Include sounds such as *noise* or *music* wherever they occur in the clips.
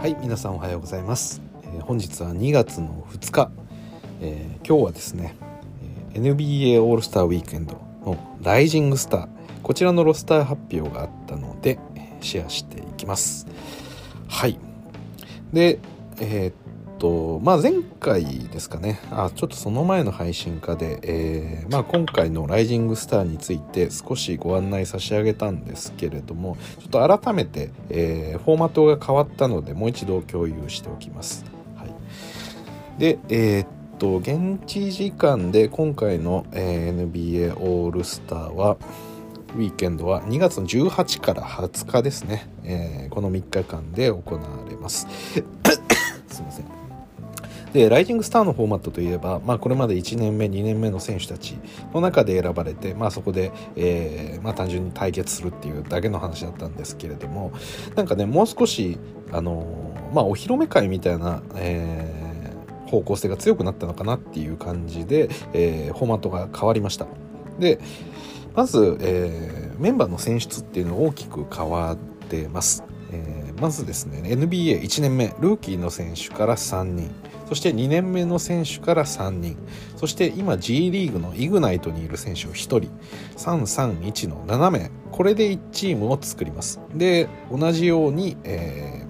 はい皆さんおはようございます、えー、本日は2月の2日、えー、今日はですね NBA オールスターウィークエンドのライジングスター。こちらのロスター発表があったのでシェアしていきます。はい。でえー、っとまあ前回ですかねあちょっとその前の配信かで、えー、まあ、今回のライジングスターについて少しご案内差し上げたんですけれどもちょっと改めて、えー、フォーマットが変わったのでもう一度共有しておきます。はい、でえー、っと現地時間で今回の、え NBA オールスターはウィーケンドは2月の18から20日ですね、えこの3日間で行われます。*coughs* すいません。でライジングスターのフォーマットといえば、まあ、これまで1年目2年目の選手たちの中で選ばれて、まあ、そこで、えーまあ、単純に対決するっていうだけの話だったんですけれどもなんかねもう少しあのまあ、お披露目会みたいな、えー、方向性が強くなったのかなっていう感じで、えー、フォーマットが変わりました。でまず、えー、メンバーの選出っていうのは大きく変わってます、えー、まずですね NBA1 年目ルーキーの選手から3人。そして2年目の選手から3人。そして今 G リーグのイグナイトにいる選手を1人。331の7名。これで1チームを作ります。で同じように、え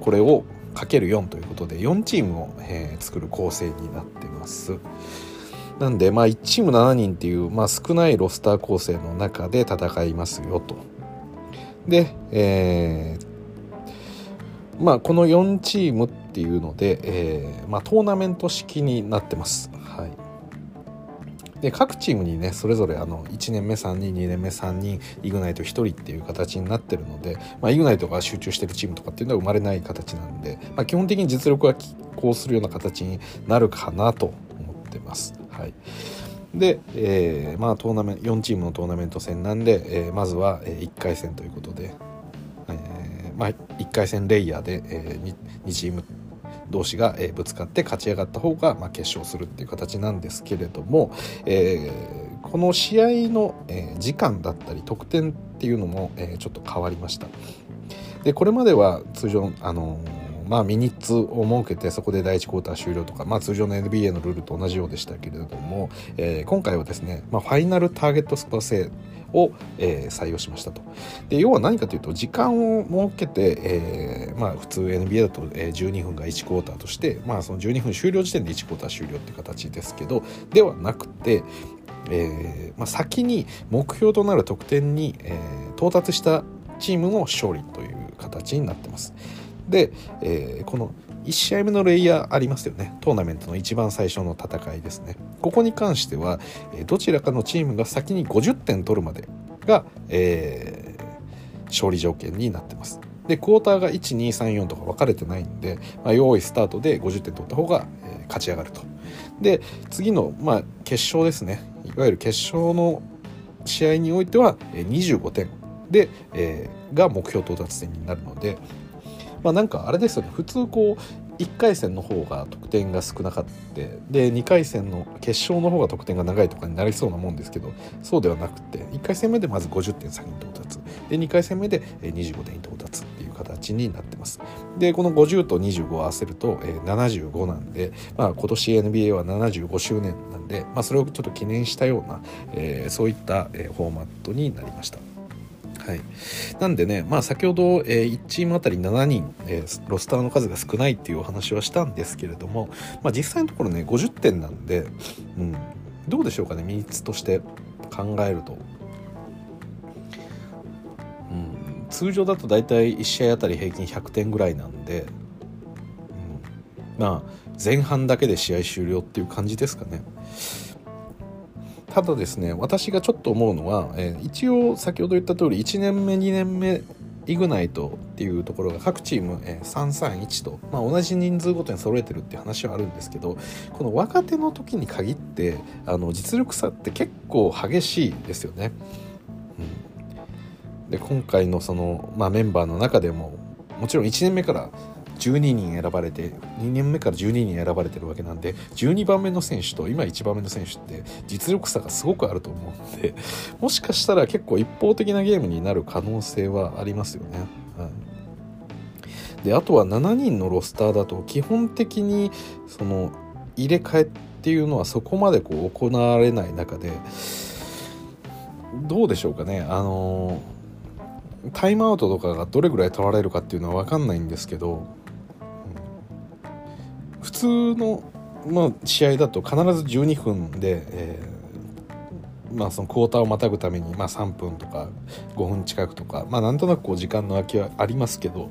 ー、これをかける4ということで4チームを、えー、作る構成になってます。なんで、まあ、1チーム7人っていう、まあ、少ないロスター構成の中で戦いますよと。で、えー、まあ、この4チームっていうので、えーまあ、トーナメント式になってます。はい、で各チームにねそれぞれあの1年目3人2年目3人イグナイト1人っていう形になってるので、まあ、イグナイトが集中してるチームとかっていうのは生まれない形なんで、まあ、基本的に実力が拮抗するような形になるかなと思ってます。はいで、えーまあ、トーナメント4チームのトーナメント戦なんで、えー、まずは1回戦ということで、まあ、1回戦レイヤーで、えー、2, 2チーム同士が、え、ぶつかって勝ち上がった方が、まあ、決勝するっていう形なんですけれども、えー、この試合の、え、時間だったり得点っていうのも、え、ちょっと変わりました。でこれまでは通常あのまあ、ミニッツを設けてそこで第1クォーター終了とか、まあ、通常の NBA のルールと同じようでしたけれども、えー、今回はですね、まあ、ファイナルターゲットスコア制を、えー、採用しましたと。で要は何かというと時間を設けて、えー、まあ、普通 NBA だと、え12分が1クォーターとして、まあ、その12分終了時点で1クォーター終了っていう形ですけどではなくて、え、まあ、先に目標となる得点に、え到達したチームの勝利という形になってます。で、えこの1試合目のレイヤーありますよね。トーナメントの一番最初の戦いですね。ここに関してはどちらかのチームが先に50点取るまでが、えー、勝利条件になってます。でクォーターが1234とか分かれてないんで、まあ、用意スタートで50点取った方が、え、勝ち上がると。で次の、まあ、決勝ですね。いわゆる決勝の試合においては25点。で、えー、が目標到達点になるのでまあなんかあれですよね。普通こう1回戦の方が得点が少なかった。で2回戦の決勝の方が得点が長いとかになりそうなもんですけどそうではなくて1回戦目でまず50点先に到達。で2回戦目で25点に到達っていう形になってます。でこの50と25を合わせると75なんで、まあ、今年 NBA は75周年なんで、まあ、それをちょっと記念したような、えー、そういったフォーマットになりました。はい、なんでね、まあ、先ほど、えー、1チームあたり7人、えー、ロスターの数が少ないっていうお話はしたんですけれども、まあ、実際のところね50点なんで、うん、どうでしょうかね3つとして考えると。うん、通常だと大体1試合あたり平均100点ぐらいなんで、うん、まあ前半だけで試合終了っていう感じですかね。ただですね私がちょっと思うのは、えー、一応先ほど言った通り1年目2年目イグナイトっていうところが各チーム、えー、331と、まあ、同じ人数ごとに揃えてるって話はあるんですけどこの若手の時に限ってあの実力差って結構激しいですよね。うん、で今回のその、まあ、メンバーの中でももちろん1年目から12人選ばれて2年目から12人選ばれてるわけなんで12番目の選手と今1番目の選手って実力差がすごくあると思うんでもしかしたら結構一方的なゲームになる可能性はありますよね。であとは7人のロスターだと基本的にその入れ替えっていうのはそこまでこう行われない中でどうでしょうかねあのタイムアウトとかがどれぐらい取られるかっていうのは分かんないんですけど、普通の、まあ、試合だと必ず12分で、えー、まあ、そのクォーターをまたぐために、まあ、3分とか5分近くとか、まあ、なんとなくこう時間の空きはありますけど、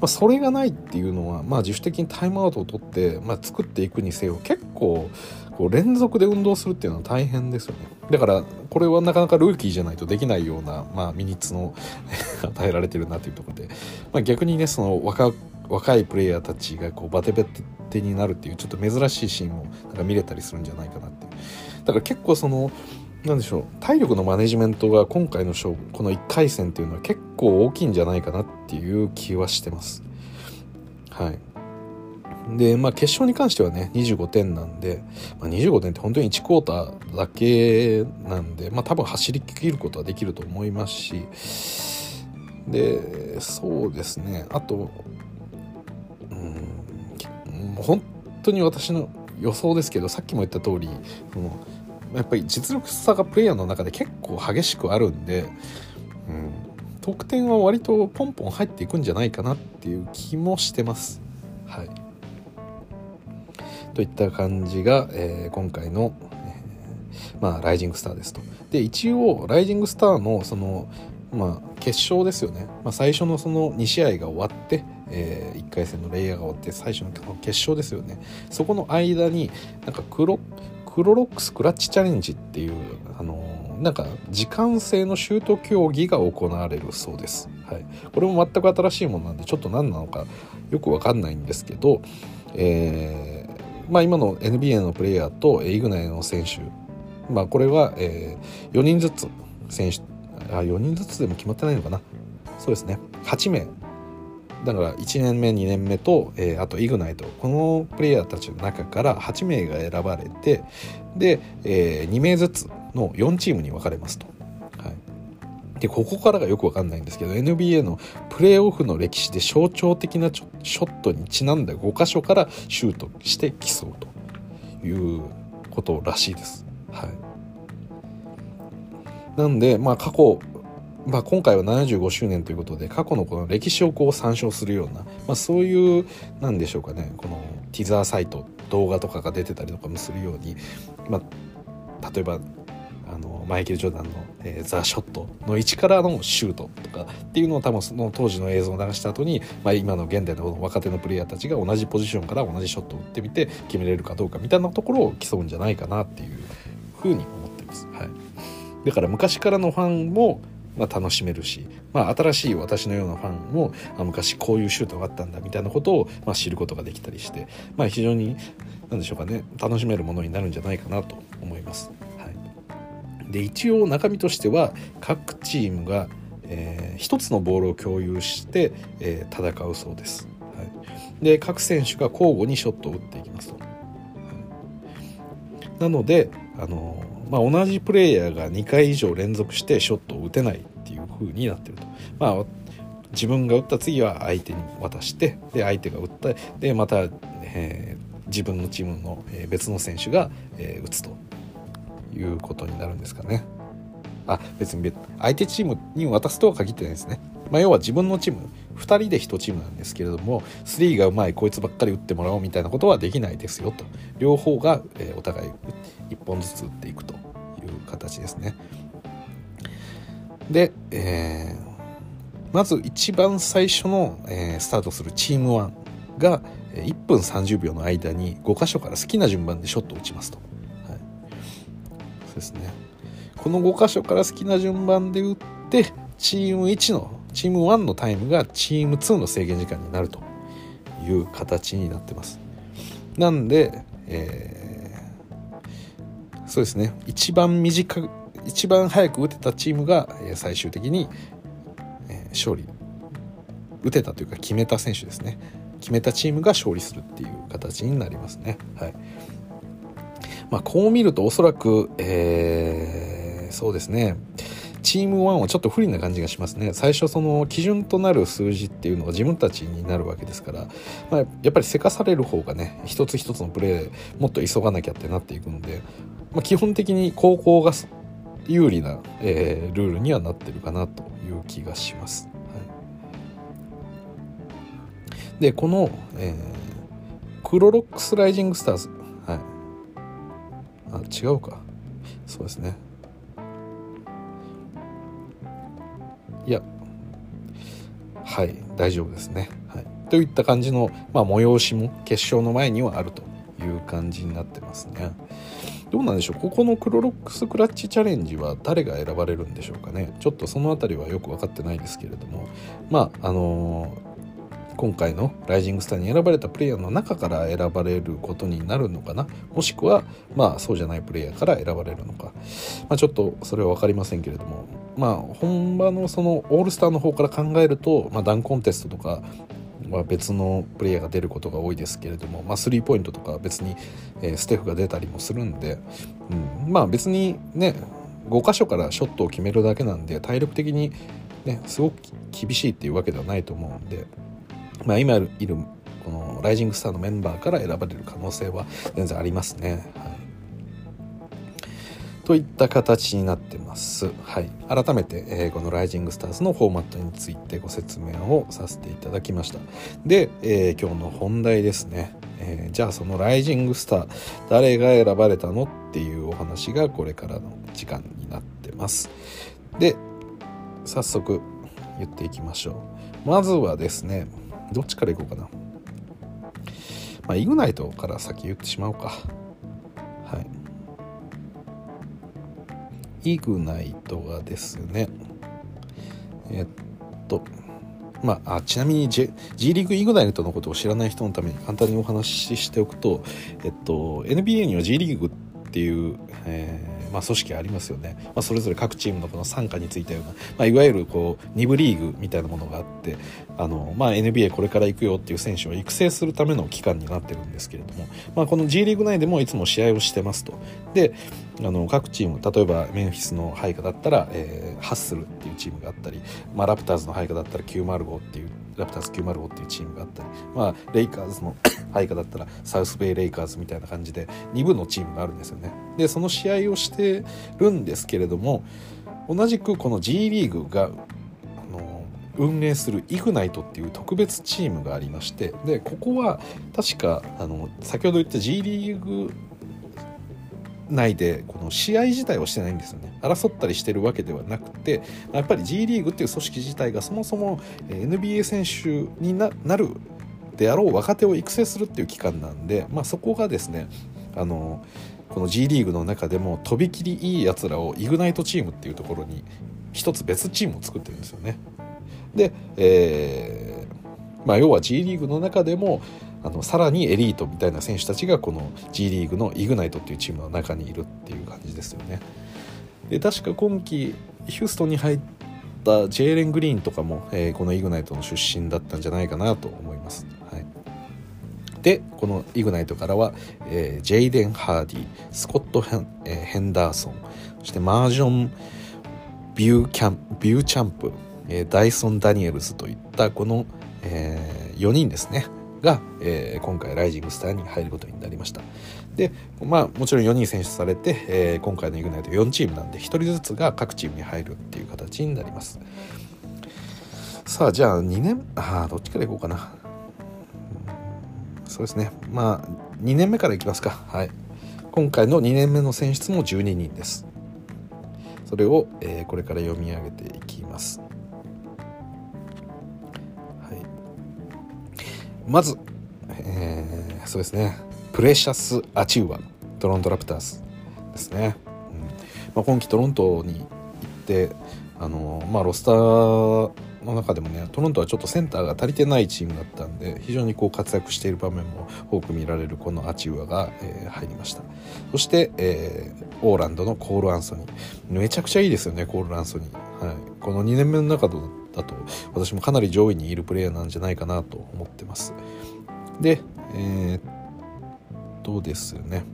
まあ、それがないっていうのは、まあ、自主的にタイムアウトを取って、まあ、作っていくにせよ結構こう連続で運動するっていうのは大変ですよね。だからこれはなかなかルーキーじゃないとできないような、まあ、ミニッツの *laughs* 与えられてるなというところで、まあ、逆にねその若若いプレイヤーたちがこうバテバテになるっていうちょっと珍しいシーンもなんか見れたりするんじゃないかなってだから結構そのなんでしょう体力のマネジメントが今回の勝負この1回戦っていうのは結構大きいんじゃないかなっていう気はしてます。はい。で、まあ、決勝に関してはね25点なんで、まあ、25点って本当に1クォーターだけなんで、まあ、多分走りきることはできると思いますし。でそうですね。あと本当に私の予想ですけどさっきも言った通りそのやっぱり実力差がプレイヤーの中で結構激しくあるんで、うん、得点は割とポンポン入っていくんじゃないかなっていう気もしてます。はいといった感じが、えー、今回の、えー、まあ、ライジングスターですと。で一応ライジングスターのその、まあ、決勝ですよね、まあ、最初のその2試合が終わって、えー、1回戦のレイヤーが終わって最初の決勝ですよね。そこの間になんかクロクロロックスクラッチチャレンジっていうあのなんか時間制のシュート競技が行われるそうです、はい、これも全く新しいものなんでちょっと何なのかよく分かんないんですけど、えーまあ、今の NBA のプレイヤーとイグナイの選手、まあ、これは、えー、4人ずつ選手あ4人ずつでも決まってないのかな。そうですね。8名。だから1年目2年目と、えー、あとイグナイトこのプレイヤーたちの中から8名が選ばれてで、えー、2名ずつの4チームに分かれますと。でここからがよくわかんないんですけど NBA のプレーオフの歴史で象徴的なショットにちなんだ5箇所からシュートして競うということらしいです。はい、なんで、まあ、過去、まあ、今回は75周年ということで過去のこの歴史をこう参照するような、まあ、そういうなんでしょうかねこのティザーサイト動画とかが出てたりとかもするように、まあ、例えばあのマイケル・ジョーダンの、えー、ザ・ショットの位置からのシュートとかっていうのを多分その当時の映像を流した後に、まあ、今の現代の若手のプレイヤーたちが同じポジションから同じショットを打ってみて決めれるかどうかみたいなところを競うんじゃないかなっていうふうに思ってます。はい、だから昔からのファンもまあ、楽しめるし、まあ、新しい私のようなファンもあ昔こういうシュートがあったんだみたいなことを、まあ、知ることができたりして、まあ、非常に何でしょうかね楽しめるものになるんじゃないかなと思います。はい。で一応中身としては各チームが、えー、1つのボールを共有して、えー、戦うそうです、はい、で各選手が交互にショットを打っていきますと、なのであの、まあ、同じプレイヤーが2回以上連続してショットを打てないっていう風になってるとまあ自分が打った次は相手に渡してで相手が打ったでまた、えー、自分のチームの別の選手が、えー、打つということになるんですかね。あ別に相手チームに渡すとは限ってないですね。まあ、要は自分のチーム2人で1チームなんですけれども3がうまいこいつばっかり打ってもらおうみたいなことはできないですよと両方が、え、お互い1本ずつ打っていくという形ですね。で、えー、まず一番最初の、えー、スタートするチーム1が1分30秒の間に5箇所から好きな順番でショットを打ちますと。はい、そうですねこの5箇所から好きな順番で打ってチーム1のチーム1のタイムがチーム2の制限時間になるという形になってます。なんで、えー、そうですね。一番短く一番早く打てたチームが最終的に勝利。打てたというか決めた選手ですね。決めたチームが勝利するっていう形になりますね。はい。まあ、こう見るとおそらく、えー、そうですね。チーム1はちょっと不利な感じがしますね。最初その基準となる数字っていうのが自分たちになるわけですから、まあ、やっぱりせかされる方がね一つ一つのプレーもっと急がなきゃってなっていくんで、まあ、基本的に高校が有利な、えー、ルールにはなってるかなという気がします。はい、でこの、えー、クロロックスライジングスターズ、はい、あ違うか。そうですね。いやはい大丈夫ですね、はい、といった感じの、まあ、催しも決勝の前にはあるという感じになってますね。どうなんでしょう？ここのクロロックスクラッチチャレンジは誰が選ばれるんでしょうかね？ちょっとその辺りはよく分かってないですけれども。まああのー今回のライジングスターに選ばれたプレイヤーの中から選ばれることになるのかな？もしくはまあそうじゃないプレイヤーから選ばれるのか、まあ、ちょっとそれは分かりませんけれども。まあ本場のそのオールスターの方から考えると、まあ、ダンコンテストとかは別のプレイヤーが出ることが多いですけれども、まあ、スリーポイントとか別に、え、ステフが出たりもするんで、うん、まあ別にね5箇所からショットを決めるだけなんで体力的にねすごく厳しいっていうわけではないと思うんで。まあ、今いるこのライジングスターのメンバーから選ばれる可能性は全然ありますね。はい、といった形になってます。はい、改めて、えー、このライジングスターズのフォーマットについてご説明をさせていただきました。で、えー、今日の本題ですね。えー、じゃあそのライジングスター誰が選ばれたのっていうお話がこれからの時間になってます。で早速言っていきましょう。まずはですねどっちからいこうかな。まあ、イグナイトから先言ってしまおうか。はい。イグナイトがですね、えっと、まあ、ちなみに J, G リーグイグナイトのことを知らない人のために簡単にお話ししておくと、えっと、NBA には G リーグっていう、えーまあ、組織ありますよね、まあ、それぞれ各チームのこの傘下についたような、まあ、いわゆるこう2部リーグみたいなものがあってあの、まあ、NBA これから行くよっていう選手を育成するための機関になってるんですけれども、まあ、この G リーグ内でもいつも試合をしてますと。であの各チーム例えばメンフィスの配下だったら、えー、ハッスルっていうチームがあったり、まあ、ラプターズの配下だったら905っていうラプターズ905っていうチームがあったり、まあ、レイカーズの *coughs* 配下だったらサウスベイレイカーズみたいな感じで2部のチームがあるんですよね。でその試合をしてるんですけれども同じくこの G リーグが運営するイグナイトっていう特別チームがありましてでここは確かあの先ほど言った G リーグ内でこの試合自体をしてないんですよね争ったりしてるわけではなくてやっぱり G リーグっていう組織自体がそもそも NBA 選手になるであろう若手を育成するっていう機関なんで、まあ、そこがですねあのこの G リーグの中でもとびきりいいやつらをイグナイトチームっていうところに一つ別チームを作ってるんですよね。で、えーまあ、要は G リーグの中でもあのさらにエリートみたいな選手たちがこの G リーグのイグナイトっていうチームの中にいるっていう感じですよね。で確か今季ヒューストンに入ったジェイレン・グリーンとかも、えー、このイグナイトの出身だったんじゃないかなと思います。はい、でこのイグナイトからは、えー、ジェイデン・ハーディスコットヘン,、えー、ヘンダーソンそしてマージョン・ビューキャンビューチャンプ、えー、ダイソン・ダニエルズといったこの、えー、4人ですね。が、えー、今回ライジングスターに入ることになりました。でまあもちろん4人選出されて、えー、今回のイグナイト4チームなんで1人ずつが各チームに入るっていう形になります。さあじゃあ2年？ああどっちからいこうかな。そうですね。まあ2年目からいきますか。はい。今回の2年目の選出も12人です。それを、えー、これから読み上げていきます。まず、えー、そうですね。プレシャス・アチウアトロント・ラプターズですね、うん。まあ、今季トロントに行ってあの、まあ、ロスターの中でもねトロントはちょっとセンターが足りてないチームだったんで非常にこう活躍している場面も多く見られるこのアチウアが、えー、入りました。そして、えー、オーランドのコール・アンソニー。めちゃくちゃいいですよねコール・アンソニー、はい、この2年目の中だと私もかなり上位にいるプレイヤーなんじゃないかなと思ってます。でえー、っとですね。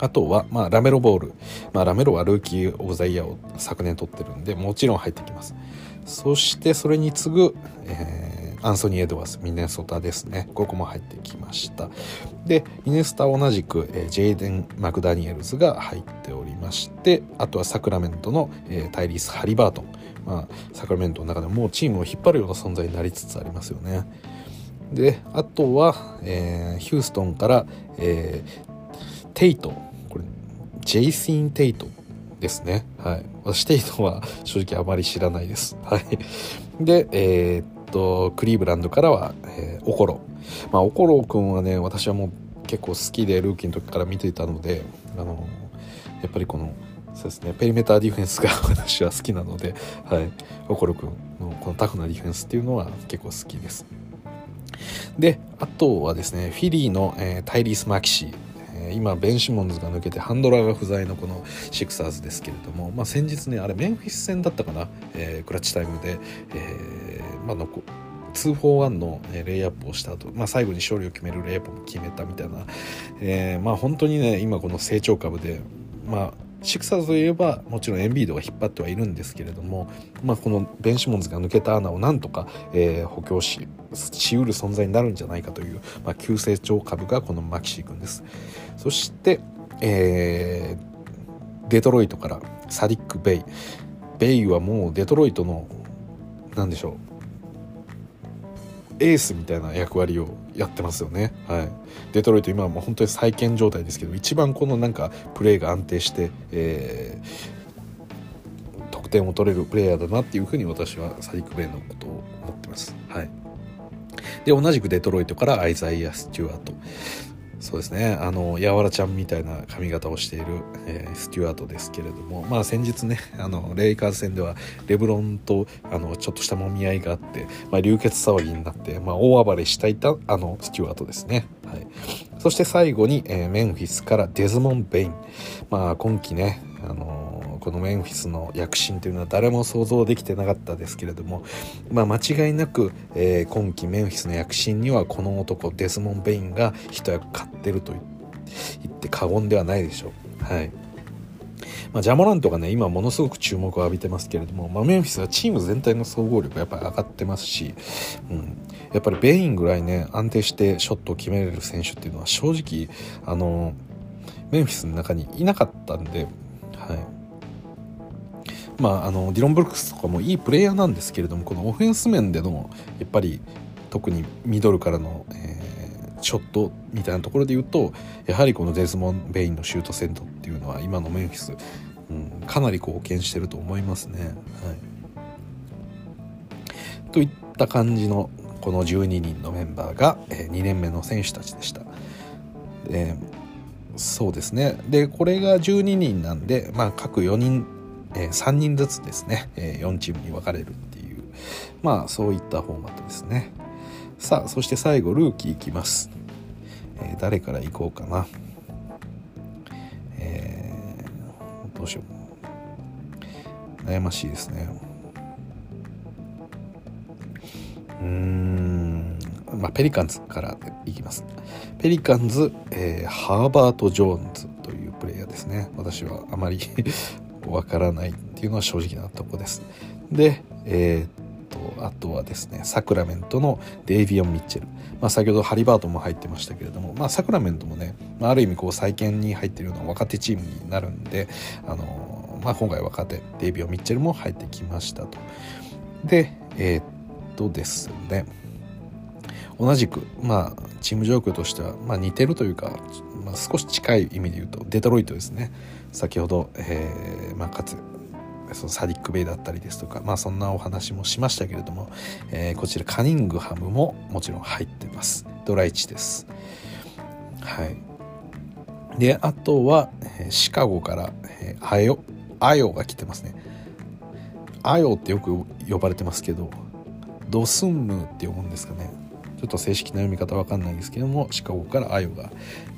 あとは、まあ、ラメロボール、まあ、ラメロはルーキー・オブ・ザ・イヤーを昨年取ってるんでもちろん入ってきます。そしてそれに次ぐ、えー、アンソニー・エドワーズ。ミネソタですね。ここも入ってきました。でミネスタ同じく、えー、ジェイデン・マクダニエルズが入っておりましてあとはサクラメントの、えー、タイリース・ハリバートン。まあ、サクラメントの中でもうチームを引っ張るような存在になりつつありますよね。であとは、えー、ヒューストンから、えー、テイト。これジェイシン・テイトですね。はい。私テイトは *laughs* 正直あまり知らないです。はい。でえー、っとクリーブランドからは、えー、オコロ。まあオコロ君はね私はもう結構好きでルーキーの時から見ていたのであのやっぱりこのそうですね。ペリメーターディフェンスが私は好きなので、*laughs* はい、オコロ君のこのタフなディフェンスっていうのは結構好きです。であとはですねフィリーの、えー、タイリース・マキシー。今ベン・シモンズが抜けてハンドラーが不在のこのシクサーズですけれども、まあ、先日ねあれメンフィス戦だったかな、えー、クラッチタイムで、えーまあ、2-4-1のレイアップをした後、まあ最後に勝利を決めるレイアップも決めたみたいな、えー、まあ本当にね今この成長株でまあシクサーズといえばもちろんエンビードが引っ張ってはいるんですけれども、まあ、このベン・シモンズが抜けた穴をなんとか、えー、補強ししうる存在になるんじゃないかという、まあ、急成長株がこのマキシー君です。そして、えー、デトロイトからサディック・ベイ。ベイはもうデトロイトの何でしょうエースみたいな役割をやってますよね。はい、デトロイト今はもう本当に再建状態ですけど一番このなんかプレーが安定して、えー、得点を取れるプレイヤーだなっていうふうに私はサディック・ベイのことを思ってます。はい、で同じくデトロイトからアイザイア・スチュアートそうですね。あのやわらちゃんみたいな髪型をしている、えー、スチュアートですけれども。まあ先日ねあのレイカーズ戦ではレブロンとあのちょっとしたもみ合いがあって、まあ、流血騒ぎになって、まあ、大暴れしたいたあのスチュアートですね、はい、そして最後に、えー、メンフィスからデズモン・ベイン。まあ今季ねあのこのメンフィスの躍進というのは誰も想像できてなかったですけれども、まあ、間違いなく、えー、今季メンフィスの躍進にはこの男デスモン・ベインが一役買ってると言って過言ではないでしょう。はい。まあ、ジャモラントがね今ものすごく注目を浴びてますけれども、まあ、メンフィスはチーム全体の総合力やっぱり上がってますし、うん、やっぱりベインぐらいね安定してショットを決めれる選手っていうのは正直あのメンフィスの中にいなかったんで、はい、まあ、あのディロン・ブルックスとかもいいプレイヤーなんですけれどもこのオフェンス面でのやっぱり特にミドルからの、えー、ショットみたいなところで言うとやはりこのデズモン・ベインのシュートセントっていうのは今のメンフィス、うん、かなり貢献してると思いますね。はい、といった感じのこの12人のメンバーが、えー、2年目の選手たちでした。でそうですねでこれが12人なんで、まあ、各4人えー、3人ずつですね、えー、4チームに分かれるっていうまあそういったフォーマットですね。さあそして最後ルーキーいきます、え、誰からいこうかな。えー、どうしよう。悩ましいですね。うーんまあ、ペリカンズからいきます。ペリカンズ、えー、ハーバート・ジョーンズというプレイヤーですね。私はあまり *laughs* わからないっていうのは正直なとこです。で、えー、っとあとはですねサクラメントのデイビオン・ミッチェル、まあ、先ほどハリバートも入ってましたけれども、まあ、サクラメントもね、まあ、ある意味こう再建に入ってるような若手チームになるんで、あのまあ、今回若手デイビオン・ミッチェルも入ってきましたと。でえー、っとですね同じく、まあ、チーム状況としては、まあ、似てるというか、まあ、少し近い意味で言うとデトロイトですね。先ほど、えーまあ、かつそのサディック・ベイだったりですとか、まあ、そんなお話もしましたけれども、えー、こちらカニングハムももちろん入ってます。ドラ1です。はい。であとは、え、シカゴから、えー、アヨアヨが来てますね。アヨってよく呼ばれてますけどドスンムって読むんですかね。ちょっと正式な読み方わかんないんですけどもシカゴからアヨが、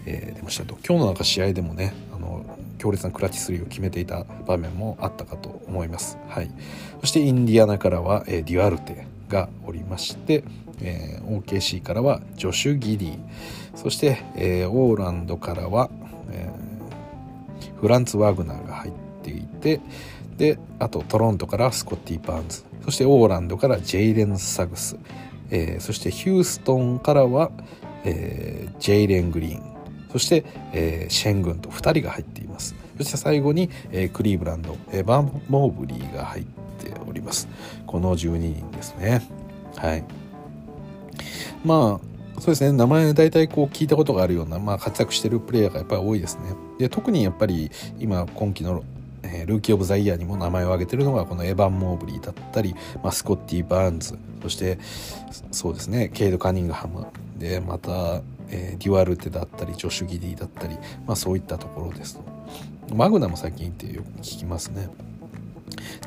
えー、出ましたと。今日のなんか試合でもねあの強烈なクラッチ3を決めていた場面もあったかと思います。はい、そしてインディアナからは、えー、デュアルテがおりまして、えー、OKC からはジョシュ・ギディ。そして、えー、オーランドからは、えー、フランツ・ワグナーが入っていてであとトロントからスコッティ・バーンズ。そしてオーランドからジェイレン・サグス、えー、そしてヒューストンからは、えー、ジェイレン・グリーン。そして、えー、シェングンと2人が入っています。そして最後に、えー、クリーブランド、えー、バン・モーブリーが入っております。この12人ですね。はい。まあそうですね。名前大体こう聞いたことがあるような、まあ、活躍してるプレイヤーがやっぱり多いですね。で特にやっぱり今今季の、ルーキー・オブ・ザ・イヤーにも名前を挙げてるのがこのエヴァン・モーブリーだったり、まあ、スコッティ・バーンズ。そしてそうですねケイド・カニングハムでまた、えー、デュアルテだったりジョシュ・ギディだったり、まあ、そういったところですと。マグナも最近ってよく聞きますね。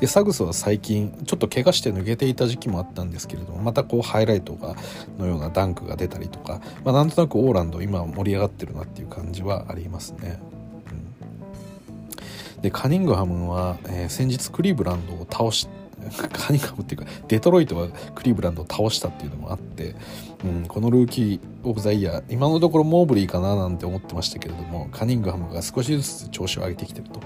でサグスは最近ちょっと怪我して抜けていた時期もあったんですけれどもまたこうハイライトがのようなダンクが出たりとか、まあ、なんとなくオーランド今盛り上がってるなっていう感じはありますね。でカニングハムは、えー、先日クリーブランドを倒しカニングハムっていうかデトロイトがクリーブランドを倒したっていうのもあって、うん、このルーキー・オブ・ザ・イヤー今のところモーブリーかななんて思ってましたけれどもカニングハムが少しずつ調子を上げてきてると。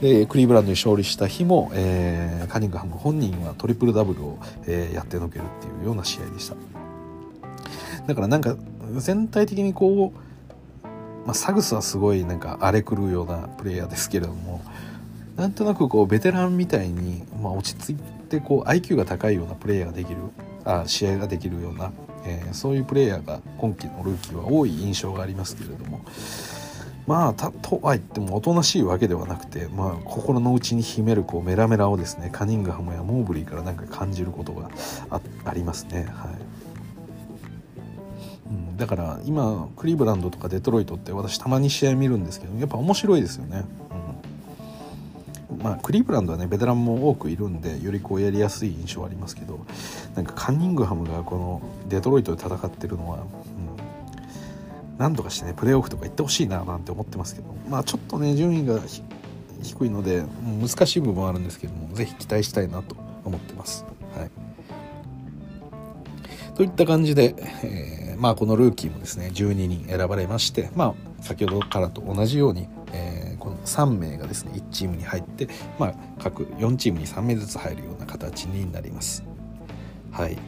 でクリーブランドに勝利した日も、えー、カニングハム本人はトリプルダブルを、えー、やってのけるっていうような試合でしただからなんか全体的にこうまあ、サグスはすごいなんか荒れ狂うようなプレイヤーですけれどもなんとなくこうベテランみたいに、まあ、落ち着いてこう IQ が高いようなプレイヤーができるあ試合ができるような、えー、そういうプレイヤーが今季のルーキーは多い印象がありますけれどもまあたとは言ってもおとなしいわけではなくて、まあ、心の内に秘めるこうメラメラをですねカニングハムやモーブリーからなんか感じることがあありますね。はいだから今クリーブランドとかデトロイトって私たまに試合見るんですけどやっぱ面白いですよね。まあクリーブランドはねベテランも多くいるんでよりこうやりやすい印象はありますけどなんかカンニングハムがこのデトロイトで戦ってるのは、うん、何とかしてねプレーオフとか行ってほしいななんて思ってますけどまあちょっとね順位が低いので難しい部分はあるんですけども是非期待したいなと思ってます。はい、といった感じで、えーまあ、このルーキーもですね12人選ばれまして、まあ、先ほどからと同じように、えー、この3名がですね1チームに入って、まあ、各4チームに3名ずつ入るような形になります。はい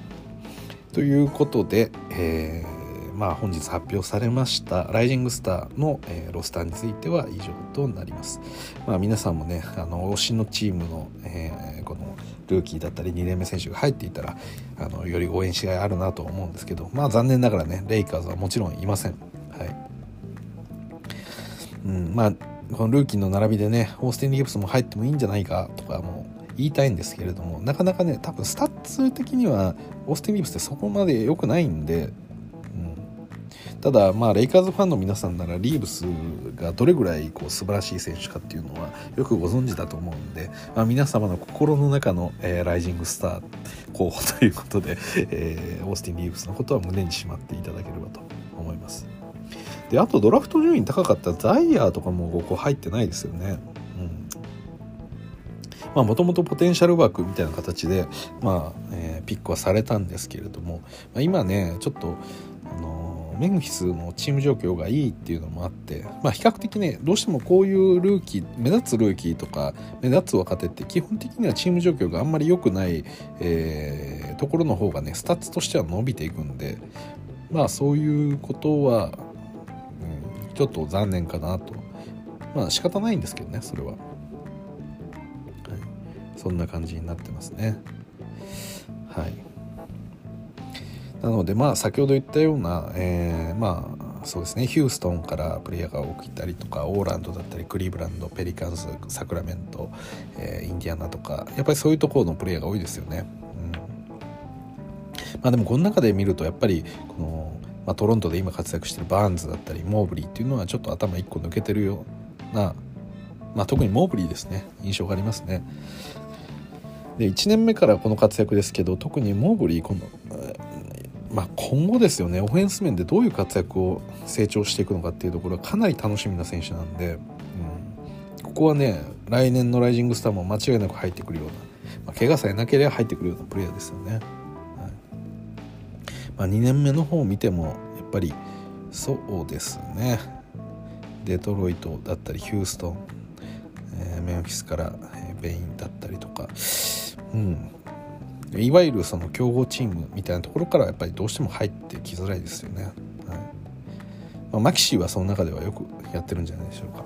ということで、えー、まあ、本日発表されましたライジングスターの、えー、ロスターについては以上となります。まあ、皆さんもねあの推しのチームの、え、このルーキーだったり2年目選手が入っていたらあのより応援しがいあるなと思うんですけどまあ残念ながらねレイカーズはもちろんいません。うん、まあこのルーキーの並びでねオースティン・リーブスも入ってもいいんじゃないかとかも言いたいんですけれどもなかなかね多分スタッツ的にはオースティン・リーブスってそこまで良くないんでただまあレイカーズファンの皆さんならリーブスがどれぐらいこう素晴らしい選手かっていうのはよくご存知だと思うんで、まあ、皆様の心の中の、えー、ライジングスター候補ということで、えー、オースティン・リーブスのことは胸にしまっていただければと思います。であとドラフト順位高かったザイヤーとかもここ入ってないですよね。まあもともとポテンシャル枠みたいな形で、まあえー、ピックはされたんですけれども、まあ、今ねちょっとあのメンフィスのチーム状況がいいっていうのもあって、まあ、比較的ねどうしてもこういうルーキー目立つルーキーとか目立つ若手って基本的にはチーム状況があんまり良くない、えー、ところの方がねスタッツとしては伸びていくんでまあそういうことは、ちょっと残念かなと。まあ仕方ないんですけどねそれは、はい、そんな感じになってますね。はい。なのでまあ先ほど言ったような、えー、まあそうですね。ヒューストンからプレイヤーが多くいたりとかオーランドだったりクリーブランドペリカンスサクラメント、えー、インディアナとかやっぱりそういうところのプレイヤーが多いですよね。うん。まあ、でもこの中で見るとやっぱりこの、まあ、トロントで今活躍してるバーンズだったりモーブリーっていうのはちょっと頭1個抜けてるような、まあ、特にモーブリーですね印象がありますね。で1年目からこの活躍ですけど特にモーブリーこのまあ、今後ですよねオフェンス面でどういう活躍を成長していくのかっていうところはかなり楽しみな選手なんで、うん、ここはね来年のライジングスターも間違いなく入ってくるような、まあ、怪我さえなければ入ってくるようなプレイヤーですよね。まあ、2年目の方を見てもやっぱりそうですねデトロイトだったりヒューストンえー、メンフィスから、えー、ベインだったりとか、うん、いわゆるその強豪チームみたいなところからやっぱりどうしても入ってきづらいですよね。はいまあ、マキシーはその中ではよくやってるんじゃないでしょうか。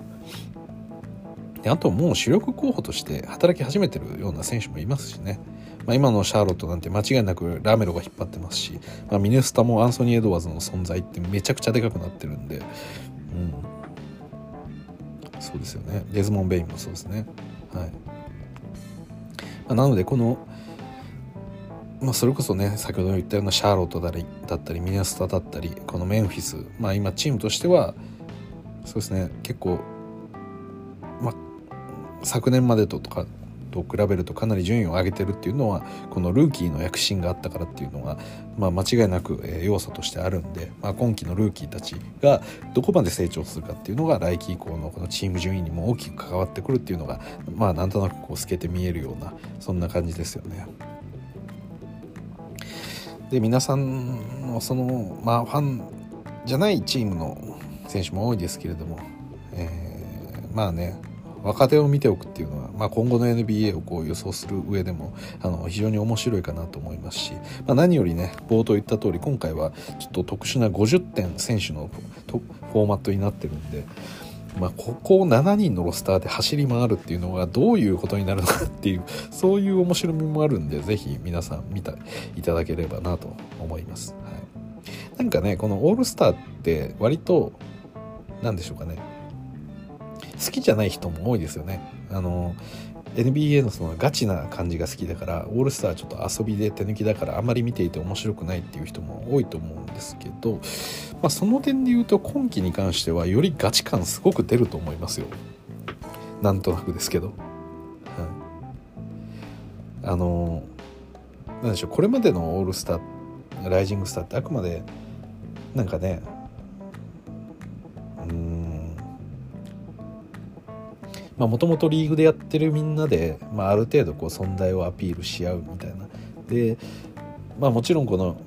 であともう主力候補として働き始めてるような選手もいますしね。まあ、今のシャーロットなんて間違いなくラメロが引っ張ってますし、まあ、ミネスタもアンソニー・エドワーズの存在ってめちゃくちゃでかくなってるんで、うん、そうですよね。デズモン・ベインもそうですね。はい、まあ、なのでこのまあ、それこそね先ほど言ったようなシャーロットだだったりミネスタだったりこのメンフィス、まあ、今チームとしてはそうですね。結構、まあ、昨年までととかと比べるとかなり順位を上げてるっていうのはこのルーキーの躍進があったからっていうのが、まあ、間違いなく要素としてあるんで、まあ、今季のルーキーたちがどこまで成長するかっていうのが来季以降のこのチーム順位にも大きく関わってくるっていうのがまあなんとなくこう透けて見えるようなそんな感じですよね。で皆さんのそのまあファンじゃないチームの選手も多いですけれども、えー、まあね若手を見ておくっていうのは、まあ、今後の NBA をこう予想する上でもあの非常に面白いかなと思いますし、まあ、何よりね冒頭言った通り今回はちょっと特殊な50点選手のフォーマットになってるんで。まあ、ここ7人のロスターで走り回るっていうのがどういうことになるのかっていうそういう面白みもあるんで是非皆さん見たいただければなと思います、はい、なんかねこのオールスターって割と何でしょうかね好きじゃない人も多いですよね。あの NBA のそのガチな感じが好きだからオールスターちょっと遊びで手抜きだからあまり見ていて面白くないっていう人も多いと思うんですけど、まあ、その点で言うと今季に関してはよりガチ感すごく出ると思いますよ。なんとなくですけど、うん、あのなんでしょうこれまでのオールスターライジングスターってあくまでなんかねもともとリーグでやってるみんなで、まあ、ある程度こう存在をアピールし合うみたいなで、まあ、もちろんこの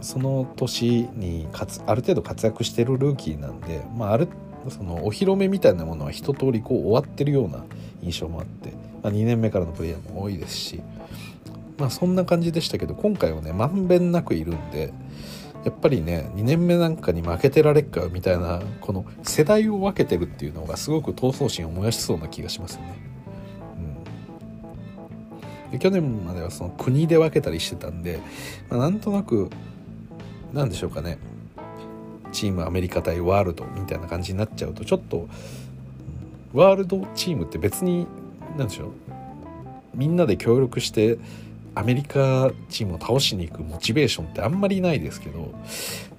その年にかつある程度活躍してるルーキーなんで、まあ、あるそのお披露目みたいなものは一通りこう終わってるような印象もあって、まあ、2年目からのプレイヤーも多いですし、まあ、そんな感じでしたけど今回はねまんべんなくいるんで。やっぱりね2年目なんかに負けてられっかみたいなこの世代を分けてるっていうのがすごく闘争心を燃やしそうな気がしますよね。うん、で去年まではその国で分けたりしてたんで、まあ、なんとなくなんでしょうかね。チームアメリカ対ワールドみたいな感じになっちゃうとちょっとワールドチームって別に何でしょう。みんなで協力してアメリカチームを倒しに行くモチベーションってあんまりないですけど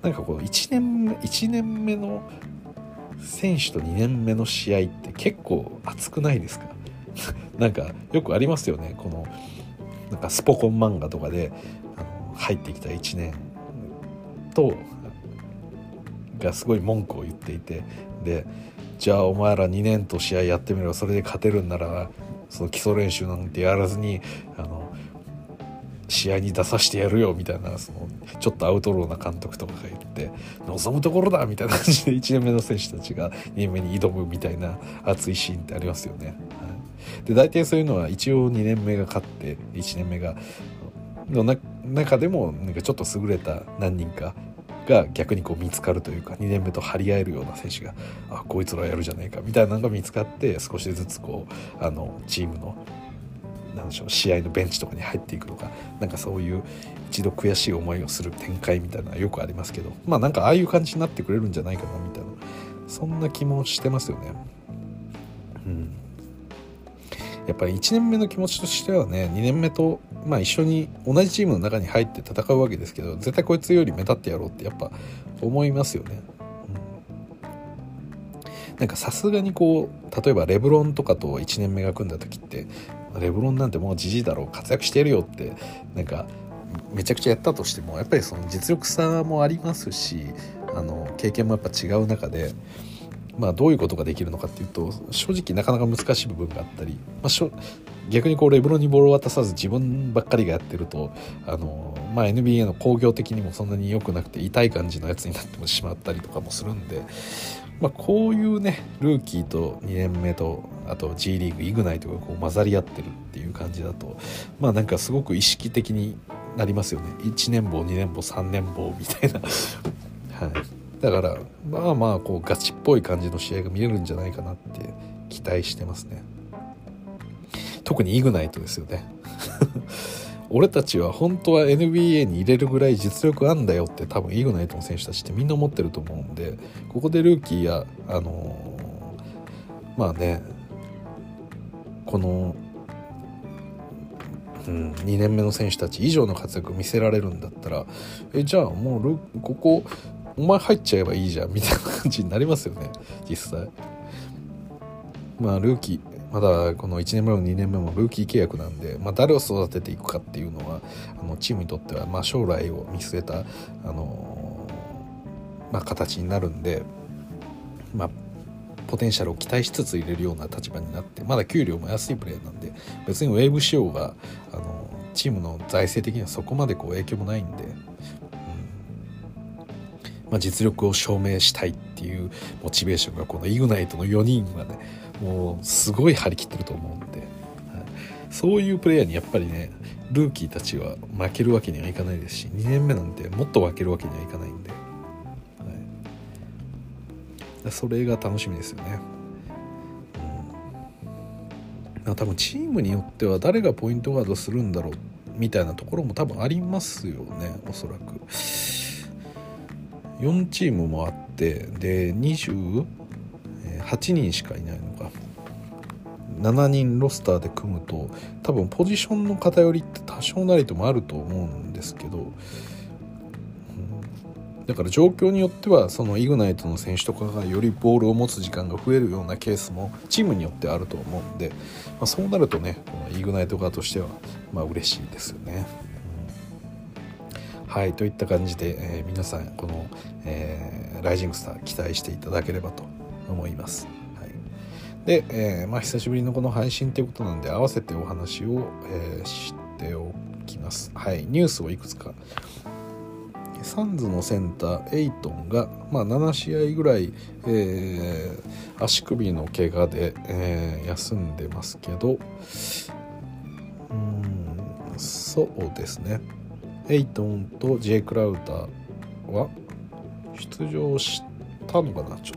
なんかこう1年目1年目の選手と2年目の試合って結構熱くないですか？*laughs* なんかよくありますよね。このなんかスポコン漫画とかであの入ってきた1年とがすごい文句を言っていてでじゃあお前ら2年と試合やってみろ。それで勝てるんならその基礎練習なんてやらずにあの試合に出させてやるよみたいなそのちょっとアウトローな監督とかが言って望むところだみたいな感じで1年目の選手たちが2年目に挑むみたいな熱いシーンってありますよね。はい、で大体そういうのは一応2年目が勝って1年目がの中でもなんかちょっと優れた何人かが逆にこう見つかるというか2年目と張り合えるような選手があこいつらやるじゃねえかみたいなのが見つかって少しずつこうあのチームのなんでしょう試合のベンチとかに入っていくとかなんかそういう一度悔しい思いをする展開みたいなのはよくありますけどまあなんかああいう感じになってくれるんじゃないかなみたいなそんな気もしてますよね。うんやっぱり1年目の気持ちとしてはね2年目と、まあ、一緒に同じチームの中に入って戦うわけですけど絶対こいつより目立ってやろうってやっぱ思いますよね。うんなんかさすがにこう例えばレブロンとかと1年目が組んだ時ってレブロンなんてもうじじいだろう活躍してるよってなんかめちゃくちゃやったとしてもやっぱりその実力差もありますしあの経験もやっぱ違う中で、まあ、どういうことができるのかっていうと正直なかなか難しい部分があったり、まあ、逆にこうレブロンにボールを渡さず自分ばっかりがやってるとあの、まあ、NBA の工業的にもそんなに良くなくて痛い感じのやつになってしまったりとかもするんでまあ、こういうねルーキーと2年目とあと G リーグイグナイトがこう混ざり合ってるっていう感じだとまあなんかすごく意識的になりますよね。1年俸2年俸3年俸みたいな。はい。だからまあまあこうガチっぽい感じの試合が見れるんじゃないかなって期待してますね。特にイグナイトですよね。*laughs* 俺たちは本当は NBA に入れるぐらい実力あんだよって多分イグナイトの選手たちってみんな思ってると思うんでここでルーキーやあのー、まあねこの、うん、2年目の選手たち以上の活躍を見せられるんだったらえじゃあもうここお前入っちゃえばいいじゃんみたいな感じになりますよね実際。まあルーキーまだこの1年目も2年目もルーキー契約なんで、まあ、誰を育てていくかっていうのはあのチームにとってはま将来を見据えた、あのまあ、形になるんで、まあ、ポテンシャルを期待しつつ入れるような立場になってまだ給料も安いプレーなんで別にウェーブ仕様が、あのチームの財政的にはそこまでこう影響もないんで、うん。まあ、実力を証明したいっていうモチベーションがこのイグナイトの4人がねもうすごい張り切ってると思うんで、はい、そういうプレイヤーにやっぱりねルーキーたちは負けるわけにはいかないですし2年目なんてもっと負けるわけにはいかないんで、それが楽しみですよね。うん、多分チームによっては誰がポイントガードするんだろうみたいなところも多分ありますよねおそらく。4チームもあってで28人しかいないのか7人ロスターで組むと多分ポジションの偏りって多少なりともあると思うんですけど、だから状況によってはそのイグナイトの選手とかがよりボールを持つ時間が増えるようなケースもチームによってあると思うんで、まあ、そうなるとねこのイグナイト側としてはまあ嬉しいですよね。はいといった感じで、えー、皆さんこの、えー、ライジングスター期待していただければと思います。はい、で、えー、まあ、久しぶりのこの配信ということなんで合わせてお話を、えしておきます。はい、ニュースをいくつか。サンズのセンターエイトンが、まあ、7試合ぐらい、えー、足首の怪我で、えー、休んでますけどうんそうですね。エイトンとジェイ・クラウターは出場したのかなちょ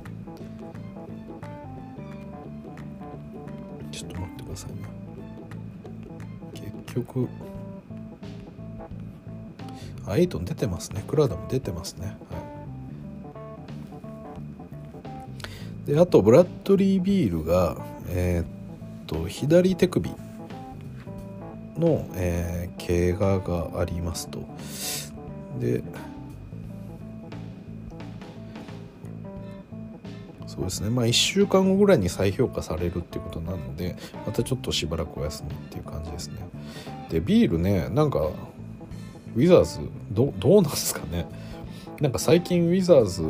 ちょっと待ってくださいね。結局あエイトン出てますね。クラウダも出てますね。はい。であとブラッドリー・ビールがえー、っと左手首の、えー、怪我がありますと。でそうですね。まあ1週間後ぐらいに再評価されるっていうことなのでまたちょっとしばらくお休みっていう感じですね。でビールねなんかウィザーズどどうなんですかね？なんか最近ウィザーズ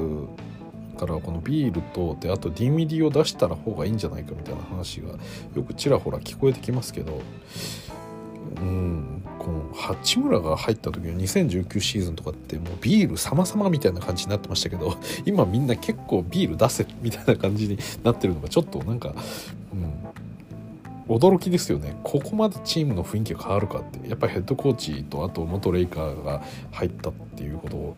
からこのビールとであとディンウィディを出した方がいいんじゃないかみたいな話がよくちらほら聞こえてきますけどうんこの八村が入った時の2019シーズンとかってもうビール様々みたいな感じになってましたけど今みんな結構ビール出せみたいな感じになってるのがちょっとなんか、うん、驚きですよねここまでチームの雰囲気が変わるかってやっぱりヘッドコーチとあと元レイカーが入ったっていうこと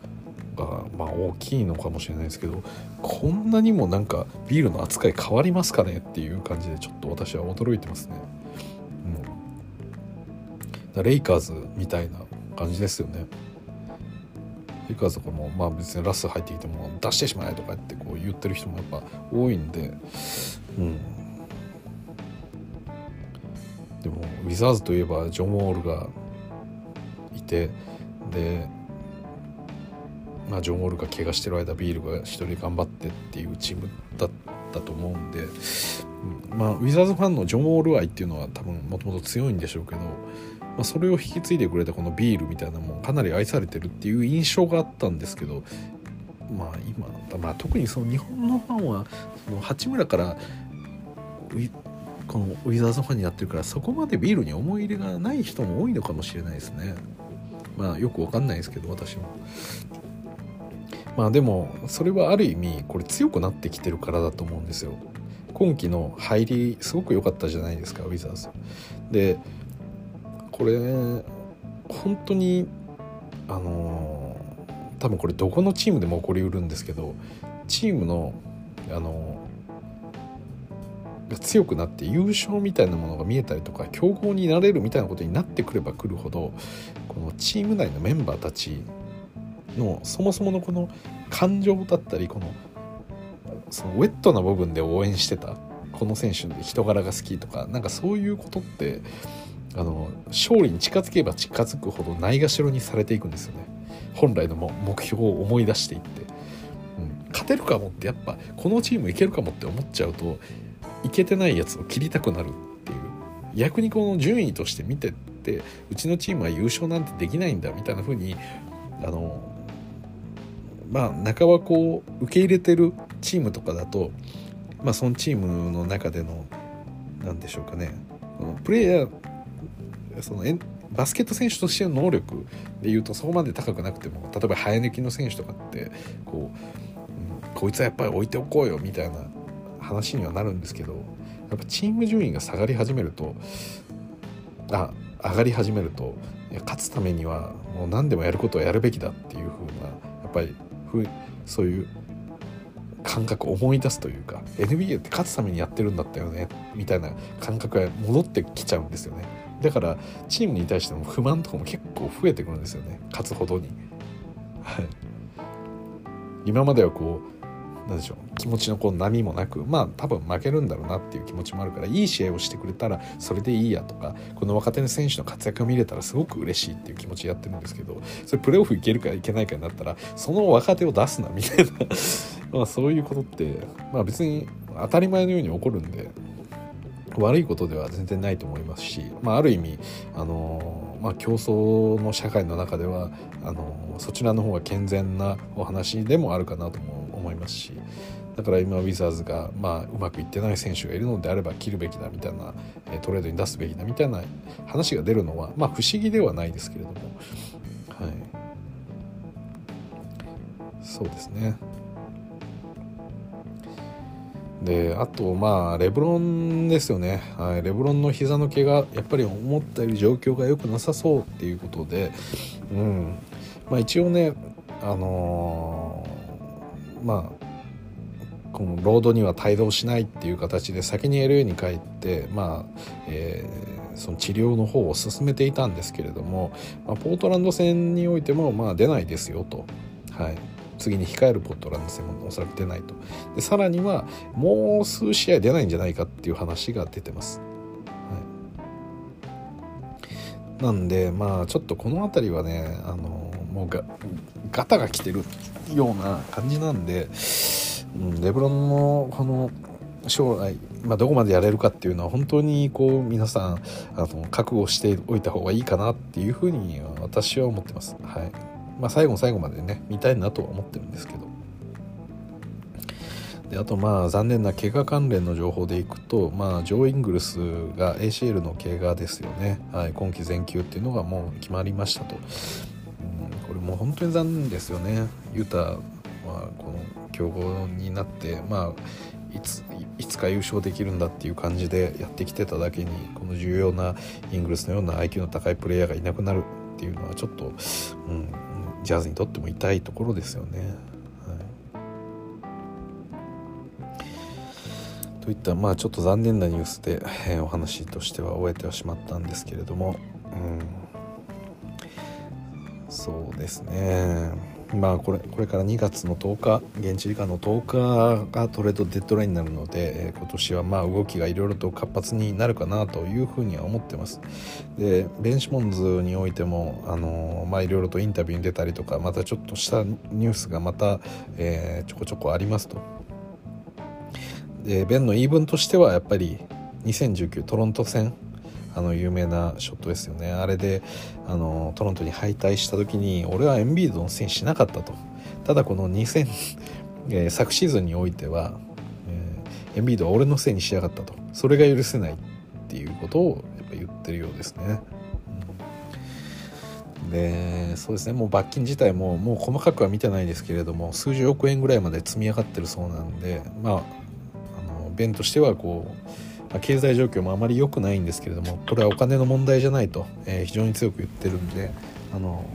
がまあ大きいのかもしれないですけどこんなにもなんかビールの扱い変わりますかねっていう感じでちょっと私は驚いてますね。うんレイカーズみたいな感じですよね。レイカーズとかも、まあ、別にラス入ってきても出してしまえとかってこう言ってる人もやっぱ多いんで、うん、でもウィザーズといえばジョン・ウォールがいてで、まあ、ジョン・ウォールが怪我してる間ビールが一人頑張ってっていうチームだったと思うんで、まあウィザーズファンのジョン・ウォール愛っていうのは多分もともと強いんでしょうけどまあ、それを引き継いでくれたこのビールみたいなもかなり愛されてるっていう印象があったんですけどまあ今、まあ、特にその日本のファンはその八村からこのウィザーズファンになってるからそこまでビールに思い入れがない人も多いのかもしれないですね。まあよくわかんないですけど私も。まあでもそれはある意味これ強くなってきてるからだと思うんですよ。今季の入りすごく良かったじゃないですかウィザーズ。でこれ本当にあの多分これどこのチームでも起こりうるんですけどチームのあのが強くなって優勝みたいなものが見えたりとか強豪になれるみたいなことになってくればくるほどこのチーム内のメンバーたちのそもそものこの感情だったりこのそのウェットな部分で応援してたこの選手の人柄が好きとかなんかそういうことってあの勝利に近づけば近づくほどないがしろにされていくんですよね。本来の目標を思い出していって、うん、勝てるかもってやっぱこのチームいけるかもって思っちゃうといけてないやつを切りたくなるっていう。逆にこの順位として見てってうちのチームは優勝なんてできないんだみたいな風にあのまあ中はこう受け入れてるチームとかだと、まあ、そのチームの中での何でしょうかね。プレイヤーそのバスケット選手としての能力でいうとそこまで高くなくても例えば生え抜きの選手とかってこう、うん、こいつはやっぱり置いておこうよみたいな話にはなるんですけどやっぱチーム順位が下がり始めるとあ上がり始めると勝つためにはもう何でもやることをやるべきだっていう風なやっぱりふそういう感覚を思い出すというか NBA って勝つためにやってるんだったよねみたいな感覚が戻ってきちゃうんですよね。だからチームに対しても不満とかも結構増えてくるんですよね勝つほどに。はい。今まではこう何でしょう。気持ちのこう波もなくまあ多分負けるんだろうなっていう気持ちもあるからいい試合をしてくれたらそれでいいやとかこの若手の選手の活躍が見れたらすごく嬉しいっていう気持ちやってるんですけどそれプレーオフいけるかいけないかになったらその若手を出すなみたいな *laughs* まあそういうことってまあ別に当たり前のように起こるんで悪いことでは全然ないと思いますし、まあ、ある意味あの、まあ、競争の社会の中ではあのそちらの方が健全なお話でもあるかなと思思いますしだから今ウィザーズが、まあ、うまくいってない選手がいるのであれば切るべきだみたいなトレードに出すべきだみたいな話が出るのは、まあ、不思議ではないですけれども、はい、そうですね。であとまあレブロンですよね、はい、レブロンの膝の怪我やっぱり思ったより状況が良くなさそうっていうことで、うん。まあ、一応ねあのまあこのロードには帯同しないっていう形で先に LA に帰ってまあ、えー、その治療の方を進めていたんですけれども、まあ、ポートランド戦においてもまあ出ないですよと。はい。次に控えるポートランド戦もおそらく出ないと。でさらにはもう数試合出ないんじゃないかっていう話が出てます、はい、なんでまあちょっとこの辺りはねあのもうがガタが来てるような感じなんで、うん、レブロンのこの将来、まあ、どこまでやれるかっていうのは本当にこう皆さんあの覚悟しておいた方がいいかなっていうふうに私は思ってます。はい。まあ、最後最後までね見たいなとは思ってるんですけど。であとまあ残念な怪我関連の情報でいくと、まあ、ジョー・イングルスが ACL の怪我ですよね、はい、今季全休っていうのがもう決まりましたと。うん、これもう本当に残念ですよねユータはこの強豪になってまあいついつか優勝できるんだっていう感じでやってきてただけにこの重要なイングルスのような IQ の高いプレイヤーがいなくなるっていうのはちょっと、うん、ジャズにとっても痛いところですよね。といったまあちょっと残念なニュースで、えー、お話としては終えてはしまったんですけれども、うん。そうですね。まあこれこれから2月の10日現地時間の10日がトレードデッドラインになるので、え今年はまあ動きがいろいろと活発になるかなというふうには思ってます。でベンシモンズにおいてもあのまあいろいろとインタビューに出たりとかまたちょっとしたニュースがまた、えー、ちょこちょこありますと。でベンの言い分としてはやっぱり2019トロント戦あの有名なショットですよね。あれであのトロントに敗退した時に俺はエンビードのせいにしなかったと。ただこの2000、えー、昨シーズンにおいては、えー、エンビードは俺のせいにしやがったと。それが許せないっていうことをやっぱ言ってるようですね、でそうですね。もう罰金自体ももう細かくは見てないですけれども数十億円ぐらいまで積み上がってるそうなんでまああの弁としてはこう、まあ、経済状況もあまり良くないんですけれどもこれはお金の問題じゃないと、えー、非常に強く言ってるんであの、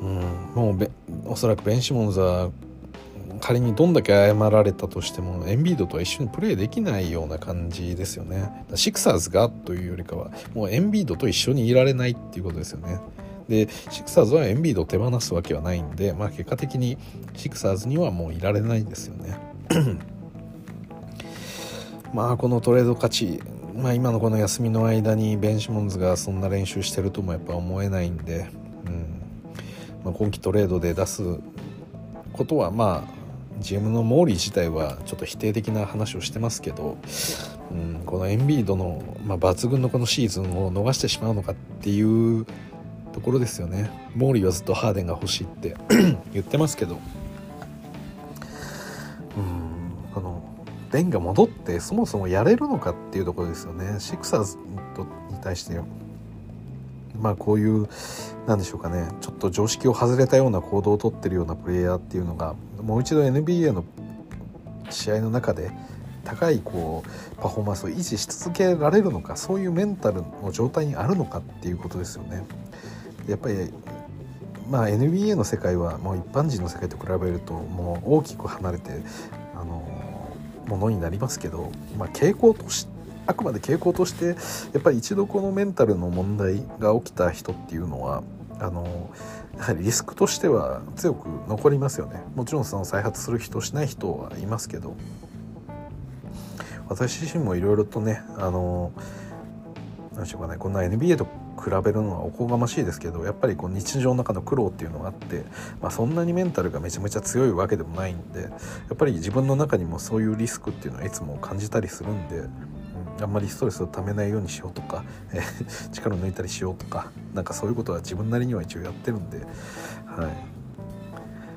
うん、もうべおそらくベン・シモンズは仮にどんだけ謝られたとしてもエンビードとは一緒にプレーできないような感じですよね。シクサーズがというよりかはもうエンビードと一緒にいられないっていうことですよね。でシクサーズはエンビードを手放すわけはないんで、まあ、結果的にシクサーズにはもういられないですよね。まあこのトレード価値まあ、今のこの休みの間にベンシモンズがそんな練習してるともやっぱ思えないんで、うん。まあ、今季トレードで出すことはまあ GM のモーリー自体はちょっと否定的な話をしてますけど、うん、このエンビードの、まあ、抜群のこのシーズンを逃してしまうのかっていうところですよね。モーリーはずっとハーデンが欲しいって *coughs* 言ってますけど、うん、ベンが戻ってそもそもやれるのかっていうところですよね。シクサーズに対してまあこういうなんでしょうかね。ちょっと常識を外れたような行動をとってるようなプレイヤーっていうのがもう一度 NBA の試合の中で高いこうパフォーマンスを維持し続けられるのかそういうメンタルの状態にあるのかっていうことですよね。やっぱりまあ NBA の世界はもう一般人の世界と比べるともう大きく離れてものになりますけど、まあ、傾向としてあくまで傾向としてやっぱり一度このメンタルの問題が起きた人っていうのはあのやはりリスクとしては強く残りますよね。もちろんその再発する人しない人はいますけど私自身もいろいろとねあの何でしょうかねこんな NBA と比べるのはおこがましいですけどやっぱりこう日常の中の苦労っていうのがあって、まあ、そんなにメンタルがめちゃめちゃ強いわけでもないんでやっぱり自分の中にもそういうリスクっていうのはいつも感じたりするんであんまりストレスをためないようにしようとか、え、*laughs* 力を抜いたりしようとかなんかそういうことは自分なりには一応やってるんで、はい。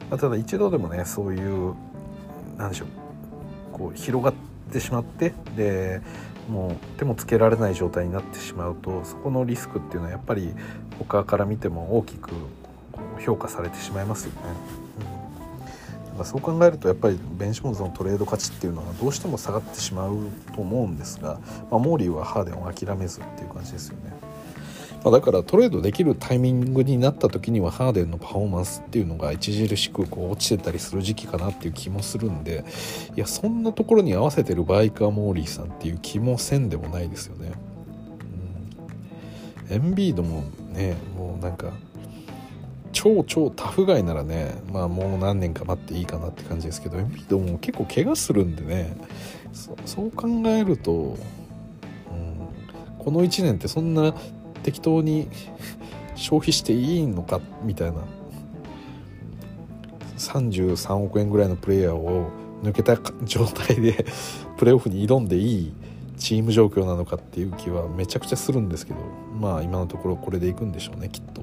まあ、ただ一度でもねそういうなんでしょうこう広がってしまってでもう手もつけられない状態になってしまうとそこのリスクっていうのはやっぱり他から見ても大きく評価されてしまいますよね。ま、そう考えるとやっぱりベン・シモンズのトレード価値っていうのはどうしても下がってしまうと思うんですが、まあ、モーリーはハーデンを諦めずっていう感じですよね。まあ、だからトレードできるタイミングになった時にはハーデンのパフォーマンスっていうのが著しくこう落ちてたりする時期かなっていう気もするんでいやそんなところに合わせてる場合かモーリーさんっていう気もせんで。もないですよね。エンビードもねもうなんか超超タフガイならねまあもう何年か待っていいかなって感じですけどエンビードも結構怪我するんでね。そう考えると、うん、この1年ってそんな適当に消費していいのかみたいな33億円ぐらいのプレイヤーを抜けた状態で *laughs* プレーオフに挑んでいいチーム状況なのかっていう気はめちゃくちゃするんですけどまあ今のところこれでいくんでしょうねきっと。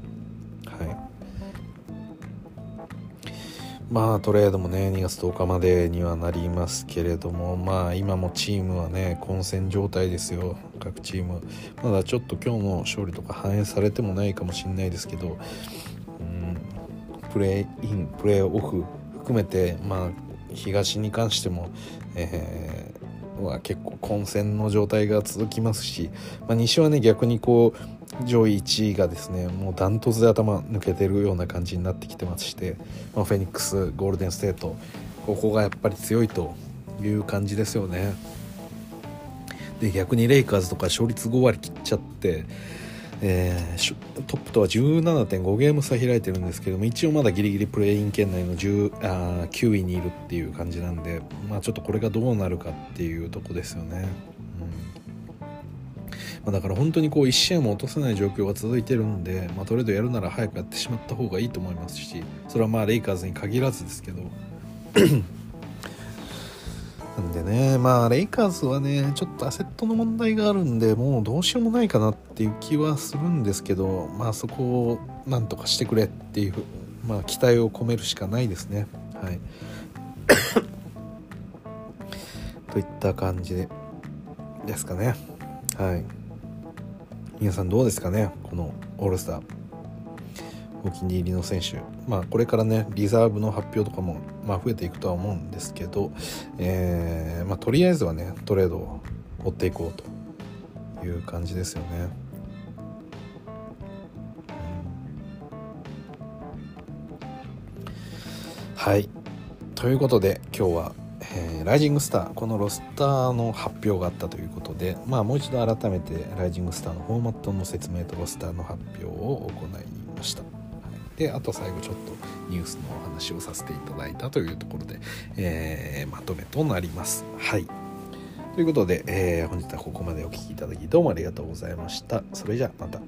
まあトレードもね2月10日までにはなりますけれどもまあ今もチームはね混戦状態ですよ。各チーム。まだちょっと今日の勝利とか反映されてもないかもしれないですけどうんプレーインプレーオフ含めてまあ東に関しても、えー、は結構混戦の状態が続きますし、まあ、西はね逆にこう上位1位がですねもうダントツで頭抜けてるような感じになってきてまして、まあ、フェニックスゴールデンステートここがやっぱり強いという感じですよねで逆にレイカーズとか勝率5割切っちゃって、えー、トップとは17.5ゲーム差開いてるんですけども一応まだギリギリプレイン圏内の10あ9位にいるっていう感じなんでまあちょっとこれがどうなるかっていうとこですよね。うんまあ、だから本当にこう1試合も落とせない状況が続いてるんで、まあ、トレードやるなら早くやってしまった方がいいと思いますしそれはまあレイカーズに限らずですけど。*clears throat* なんでねまあレイカーズはねちょっとアセットの問題があるんでもうどうしようもないかなっていう気はするんですけどまあそこをなんとかしてくれっていうまあ期待を込めるしかないですね。はい。といった感じですかね。はい。皆さんどうですかね？このオールスター。お気に入りの選手。まあこれからねリザーブの発表とかも、まあ、増えていくとは思うんですけど、えーまあ、とりあえずはねトレードを追っていこうという感じですよね。はい。ということで今日は、えー、ライジングスターこのロスターの発表があったということで、まあ、もう一度改めてライジングスターのフォーマットの説明とロスターの発表を行いました。はいであと最後ちょっとニュースのお話をさせていただいたというところで、えー、まとめとなります。はいということで、えー、本日はここまでお聴きいただきどうもありがとうございました。それじゃあまた。